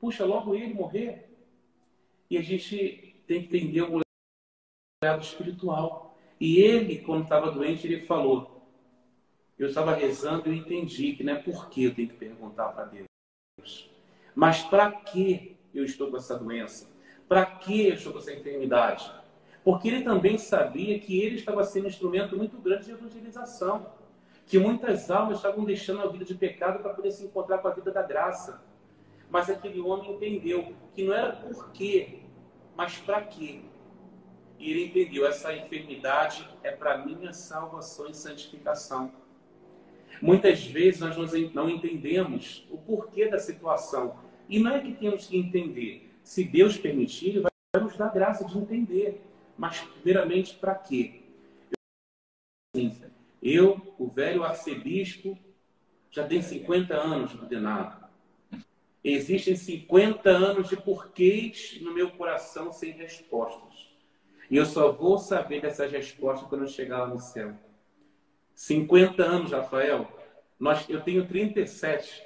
Puxa, logo ele morrer? E a gente tem que entender o espiritual. E ele, quando estava doente, ele falou: Eu estava rezando e eu entendi que não é por que eu tenho que perguntar para Deus, mas para que eu estou com essa doença? Para que eu estou com essa enfermidade? Porque ele também sabia que ele estava sendo um instrumento muito grande de evangelização. Que muitas almas estavam deixando a vida de pecado para poder se encontrar com a vida da graça. Mas aquele homem entendeu que não era por quê, mas para quê. E ele entendeu: essa enfermidade é para minha salvação e santificação. Muitas vezes nós não entendemos o porquê da situação. E não é que temos que entender. Se Deus permitir, vai nos dar graça de entender. Mas, primeiramente, para quê? Eu, o velho arcebispo, já tem 50 anos de ordenado. Existem 50 anos de porquês no meu coração sem respostas. E eu só vou saber dessas respostas quando eu chegar lá no céu. 50 anos, Rafael. Nós, eu tenho 37.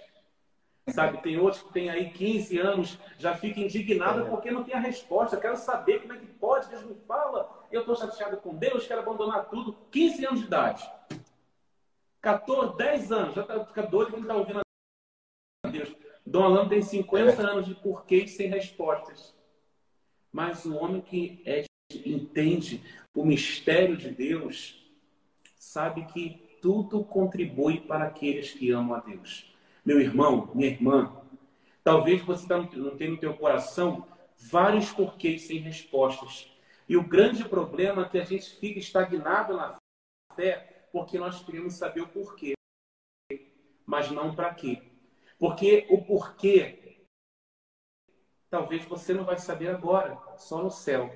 Sabe, tem outros que têm aí 15 anos, já fica indignado porque não tem a resposta. Eu quero saber como é que pode, Deus me fala. Eu estou chateado com Deus, quero abandonar tudo. 15 anos de idade. 14, 10 anos, já tá, fica doido quem está ouvindo a Deus. Dom Alano tem 50 anos de porquês sem respostas. Mas o homem que é, entende o mistério de Deus sabe que tudo contribui para aqueles que amam a Deus. Meu irmão, minha irmã, talvez você tá não tenha no teu coração vários porquês sem respostas. E o grande problema é que a gente fica estagnado na fé porque nós queremos saber o porquê, mas não para quê. Porque o porquê, talvez você não vai saber agora, só no céu.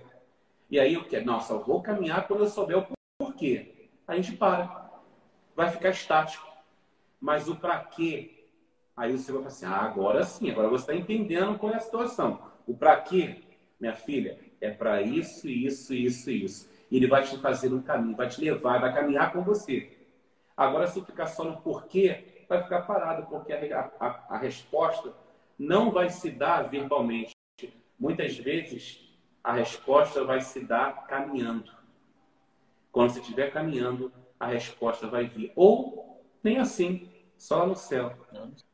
E aí eu quero, nossa, eu vou caminhar quando eu souber o porquê. A gente para, vai ficar estático. Mas o para quê? Aí você vai falar assim, ah, agora sim, agora você está entendendo qual é a situação. O para quê, minha filha, é para isso, isso, isso, isso. E ele vai te fazer um caminho, vai te levar, vai caminhar com você. Agora, se ficar só no porquê, vai ficar parado, porque a, a, a resposta não vai se dar verbalmente. Muitas vezes, a resposta vai se dar caminhando. Quando você estiver caminhando, a resposta vai vir. Ou nem assim, só no céu.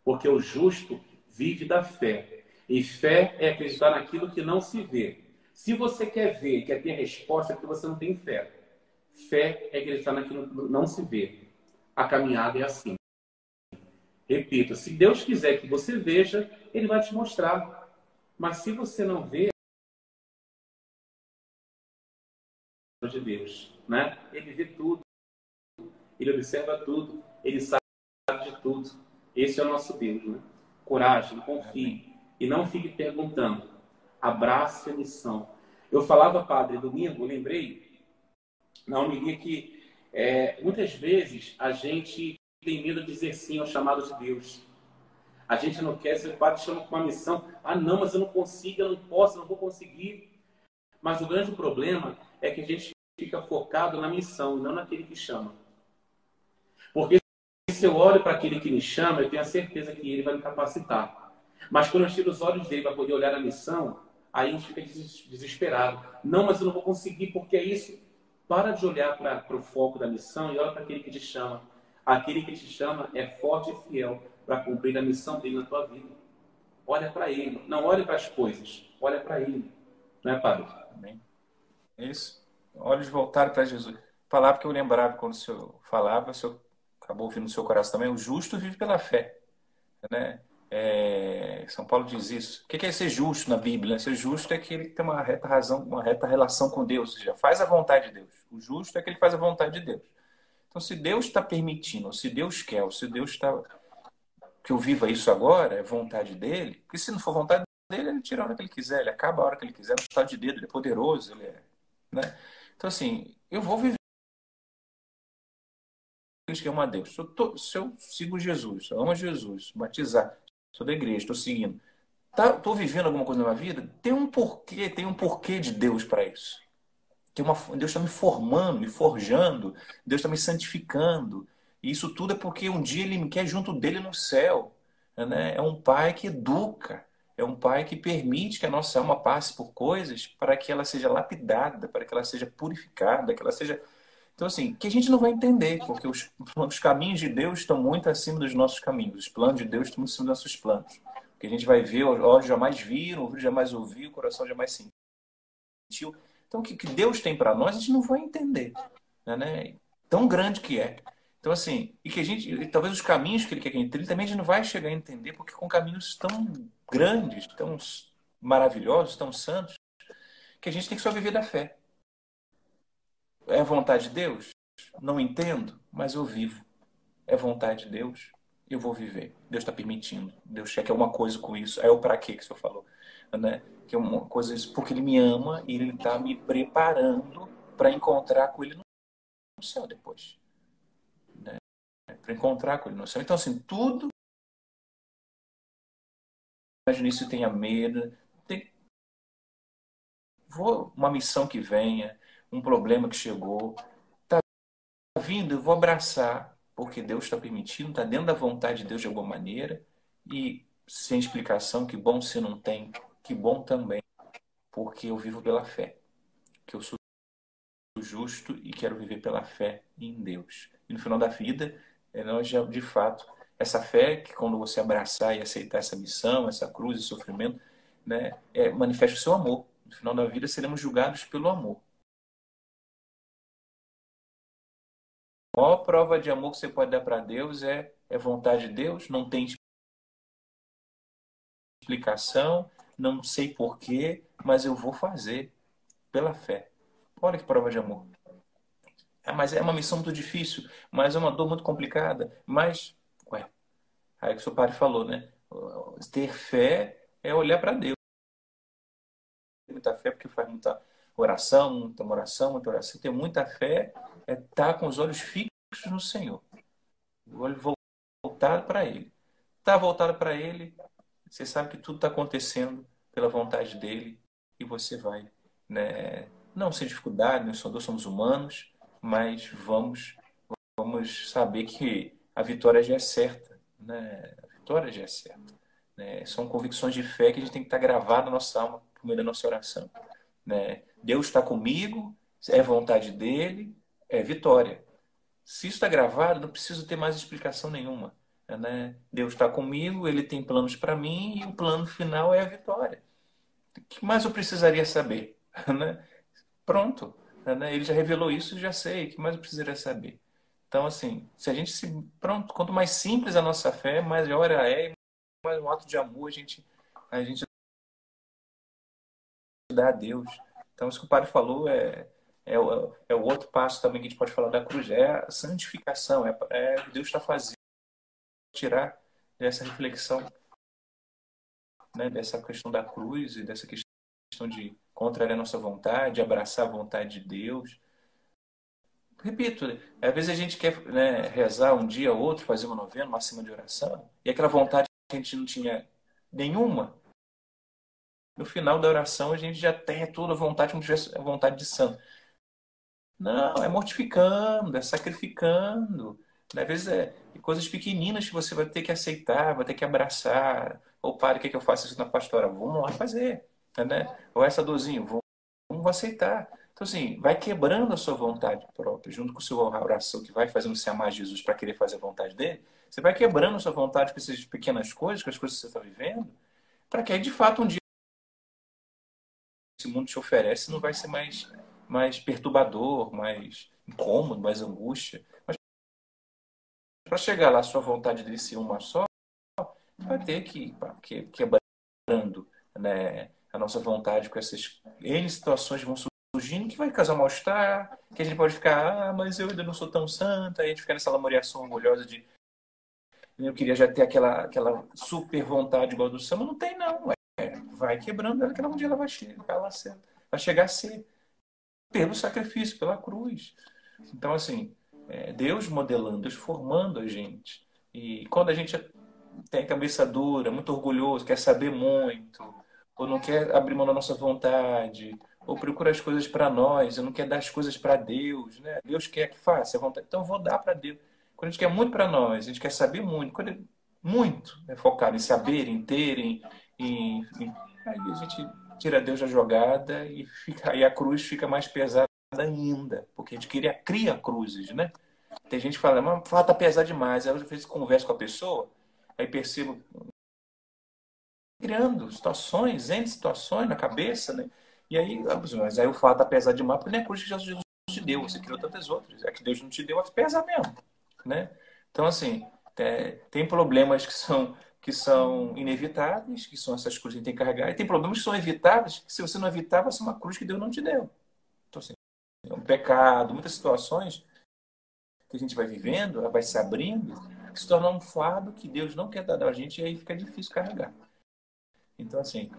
Porque o justo vive da fé. E fé é acreditar naquilo que não se vê. Se você quer ver, quer ter resposta, é porque você não tem fé. Fé é acreditar naquilo que não se vê. A caminhada é assim. Repito, se Deus quiser que você veja, Ele vai te mostrar. Mas se você não vê, de Deus, né? Ele vê tudo, ele observa tudo, ele sabe de tudo. Esse é o nosso Deus, né? Coragem, confie e não fique perguntando. Abrace a missão. Eu falava, padre, domingo, lembrei na homilia que é, muitas vezes a gente tem medo de dizer sim ao chamado de Deus. A gente não quer ser padre chama com uma missão. Ah, não, mas eu não consigo, eu não posso, eu não vou conseguir. Mas o grande problema é que a gente fica focado na missão, não naquele que chama. Porque se eu olho para aquele que me chama, eu tenho a certeza que ele vai me capacitar. Mas quando eu tiro os olhos dele para poder olhar a missão, aí a gente fica desesperado. Não, mas eu não vou conseguir, porque é isso. Para de olhar para o foco da missão e olha para aquele que te chama. Aquele que te chama é forte e fiel para cumprir a missão dele na tua vida. Olha para ele. Não olhe para as coisas. Olha para ele. Não é, Padre? Amém. É isso. Olhos voltados para Jesus. Palavra que eu lembrava quando o senhor falava, o senhor acabou ouvindo no seu coração também. O justo vive pela fé. Né? É, São Paulo diz isso. O que é ser justo na Bíblia? Ser justo é aquele que tem uma reta razão, uma reta relação com Deus, ou seja, faz a vontade de Deus. O justo é aquele que faz a vontade de Deus. Então, se Deus está permitindo, ou se Deus quer, ou se Deus está que eu viva isso agora, é vontade dele, porque se não for vontade dele, ele tira a hora que ele quiser, ele acaba a hora que ele quiser, no estado de dedo, ele é poderoso, ele é, né? Então, assim, eu vou viver que ama a Deus. Se eu, tô, se eu sigo Jesus, eu amo Jesus, batizar, sou da igreja, estou seguindo, estou tá, vivendo alguma coisa na minha vida, tem um porquê, tem um porquê de Deus para isso. Tem uma, Deus está me formando, me forjando, Deus está me santificando. E isso tudo é porque um dia Ele me quer junto dele no céu. Né? É um pai que educa, é um pai que permite que a nossa alma passe por coisas para que ela seja lapidada, para que ela seja purificada, que ela seja. Então, assim, que a gente não vai entender, porque os, os caminhos de Deus estão muito acima dos nossos caminhos, os planos de Deus estão muito acima dos nossos planos. Porque a gente vai ver, olhos jamais viram, ouvido jamais ouviu, o coração jamais sentiu. Então, o que, que Deus tem para nós, a gente não vai entender. Né? Tão grande que é. Então, assim, e que a gente, talvez os caminhos que ele quer que a gente trilhe também a gente não vai chegar a entender, porque com caminhos tão grandes, tão maravilhosos, tão santos, que a gente tem que só viver da fé. É vontade de Deus? Não entendo, mas eu vivo. É vontade de Deus? Eu vou viver. Deus está permitindo. Deus quer alguma coisa com isso. É o para quê que o senhor falou. Né? que é uma coisa porque ele me ama e ele está me preparando para encontrar com ele no céu depois. Né? Para encontrar com ele no céu. Então, assim, tudo. Imagina isso tenha medo. Tem... Vou, uma missão que venha, um problema que chegou. Está vindo, eu vou abraçar, porque Deus está permitindo, está dentro da vontade de Deus de alguma maneira. E sem explicação, que bom se não tem que bom também, porque eu vivo pela fé, que eu sou justo e quero viver pela fé em Deus. E no final da vida, nós já, de fato, essa fé que quando você abraçar e aceitar essa missão, essa cruz e sofrimento, né, é, manifesta o seu amor. No final da vida, seremos julgados pelo amor. A maior prova de amor que você pode dar para Deus é, é vontade de Deus, não tem explicação, não sei porquê, mas eu vou fazer pela fé. Olha que prova de amor. É, mas é uma missão muito difícil, mas é uma dor muito complicada. Mas, aí que o seu pai falou, né? Ter fé é olhar para Deus. Muita fé porque faz muita oração, muita oração, muita oração. Ter muita fé é estar com os olhos fixos no Senhor. O olho voltado para Ele. Está voltado para Ele, você sabe que tudo está acontecendo pela vontade dele e você vai, né? Não sem dificuldade, nós somos humanos, mas vamos vamos saber que a vitória já é certa, né? A vitória já é certa. Né? São convicções de fé que a gente tem que estar gravado na nossa alma por meio da nossa oração. Né? Deus está comigo, é vontade dele, é vitória. Se isso está gravado, não preciso ter mais explicação nenhuma. Né? Deus está comigo, Ele tem planos para mim e o plano final é a vitória. O que mais eu precisaria saber? Né? Pronto, né? Ele já revelou isso, já sei. O que mais eu precisaria saber? Então, assim, se a gente se. Pronto, quanto mais simples a nossa fé, maior ela é, mais um ato de amor a gente, a gente dá a Deus. Então, isso que o Padre falou é, é, o, é o outro passo também que a gente pode falar da cruz, é a santificação, é, é Deus está fazendo tirar dessa reflexão, né, dessa questão da cruz e dessa questão de contrariar a nossa vontade, abraçar a vontade de Deus. Repito, às vezes a gente quer né, rezar um dia ou outro, fazer uma novena, uma cima de oração, e aquela vontade que a gente não tinha nenhuma, no final da oração a gente já tem toda a vontade, como se a vontade de santo. Não, é mortificando, é sacrificando, às vezes é coisas pequeninas que você vai ter que aceitar, vai ter que abraçar. Ou padre, o que, é que eu faço isso na pastoral? Vamos lá fazer. Né? Ou essa dorzinha, vamos aceitar. Então, assim, vai quebrando a sua vontade própria, junto com a sua oração, que vai fazendo você amar Jesus para querer fazer a vontade dele. Você vai quebrando a sua vontade com essas pequenas coisas, com as coisas que você está vivendo, para que aí, de fato, um dia esse mundo te oferece não vai ser mais, mais perturbador, mais incômodo, mais angústia. Mas para chegar lá, a sua vontade de ser uma só, vai ter que, que quebrando né, a nossa vontade com essas N situações vão surgindo que vai causar mal-estar, que a gente pode ficar, ah, mas eu ainda não sou tão santa, aí a gente fica nessa lamoriação orgulhosa de eu queria já ter aquela, aquela super vontade igual do samba, não tem não, é, vai quebrando ela que um dia ela vai chegar, ser, vai chegar a ser pelo sacrifício, pela cruz. Então, assim, é Deus modelando, Deus formando a gente. E quando a gente tem a cabeça dura, muito orgulhoso, quer saber muito, ou não quer abrir mão da nossa vontade, ou procura as coisas para nós, ou não quer dar as coisas para Deus, né? Deus quer que faça a vontade, então eu vou dar para Deus. Quando a gente quer muito para nós, a gente quer saber muito, quando é muito é focado em saber, em ter, em, em, em, aí a gente tira Deus da jogada e fica a cruz fica mais pesada ainda, porque a gente queria cria cruzes, né? Tem gente que fala, mas falta pesar demais. Aí eu vezes converso com a pessoa, aí percebo criando situações, N situações na cabeça, né? E aí, mas aí o fato tá pesar demais, porque não é cruz que Jesus te deu, você criou tantas outras. É que Deus não te deu, vai pesar mesmo, né? Então, assim, é, tem problemas que são que são inevitáveis, que são essas cruzes que tem que carregar, e tem problemas que são evitáveis, que se você não evitar, vai ser uma cruz que Deus não te deu. Então, assim, é um pecado, muitas situações que a gente vai vivendo, ela vai se abrindo, se torna um fardo que Deus não quer dar da gente e aí fica difícil carregar. Então, assim,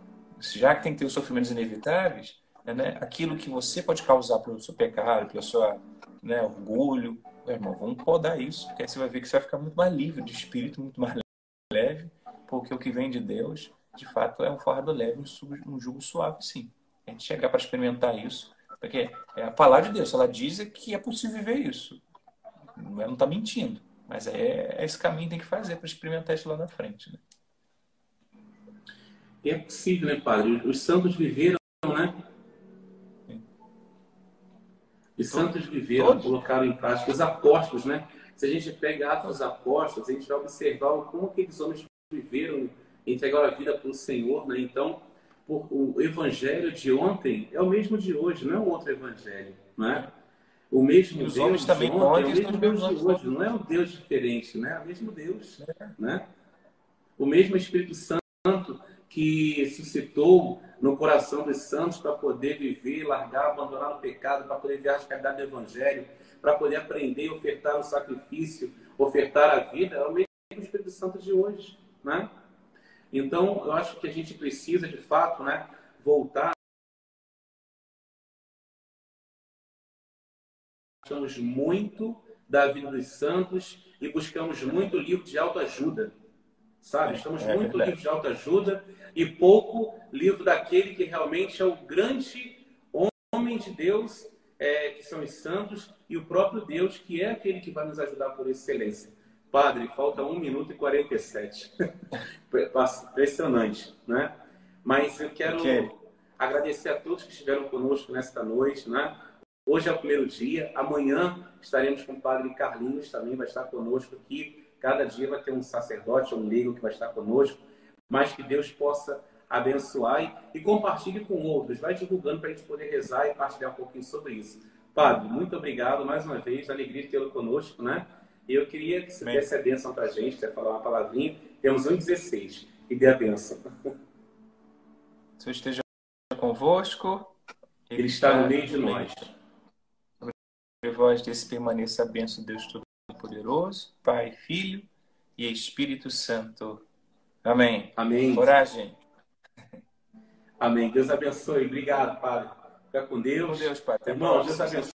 já que tem que ter os sofrimentos inevitáveis, né, aquilo que você pode causar pelo seu pecado, pelo seu né, orgulho, meu irmão, vamos podar isso, porque aí você vai ver que você vai ficar muito mais livre de espírito, muito mais leve, porque o que vem de Deus, de fato, é um fardo leve, um jugo suave, sim. A gente chegar para experimentar isso, porque é a palavra de Deus, ela diz que é possível viver isso. Ela não está mentindo, mas é, é, esse caminho que tem que fazer para experimentar isso lá na frente. Né? É possível, né, Padre? Os santos viveram, né? Os santos viveram, Todos. colocaram em prática. Os apóstolos, né? Se a gente pega Atos dos Apóstolos, a gente vai observar como aqueles homens viveram, entregaram a vida para o Senhor, né? Então, o evangelho de ontem é o mesmo de hoje, não é um outro evangelho, não é? O mesmo Deus homens também de ontem, é o mesmo Deus de hoje, não é um Deus diferente, né? É o mesmo Deus, né? O mesmo Espírito Santo que suscitou no coração dos santos para poder viver, largar, abandonar o pecado, para poder ver a caridade do Evangelho, para poder aprender, ofertar o sacrifício, ofertar a vida, é o mesmo Espírito Santo de hoje, né? Então, eu acho que a gente precisa, de fato, né, voltar buscamos muito da vida dos santos e buscamos muito livro de autoajuda. Sabe? Estamos é, muito é livro de autoajuda e pouco livro daquele que realmente é o grande homem de Deus, é, que são os santos, e o próprio Deus, que é aquele que vai nos ajudar por excelência. Padre, falta 1 minuto e 47. Impressionante, né? Mas eu quero okay. agradecer a todos que estiveram conosco nesta noite, né? Hoje é o primeiro dia, amanhã estaremos com o Padre Carlinhos, também vai estar conosco aqui. Cada dia vai ter um sacerdote ou um leigo que vai estar conosco, mas que Deus possa abençoar e, e compartilhe com outros. Vai divulgando para a gente poder rezar e partilhar um pouquinho sobre isso. Padre, muito obrigado mais uma vez, alegria de tê-lo conosco, né? E eu queria que você desse a bênção para a gente, você falar uma palavrinha. Temos 1,16 e dê a bênção. Senhor esteja convosco. Ele, está no meio de nós. Sobre vós desse permaneça a bênção Deus Todo-Poderoso, Pai, Filho e Espírito Santo. Amém. Amém. Coragem. Amém. Deus abençoe. Obrigado, Padre. Fica com Deus. Com Deus, Pai. Irmão, Deus abençoe.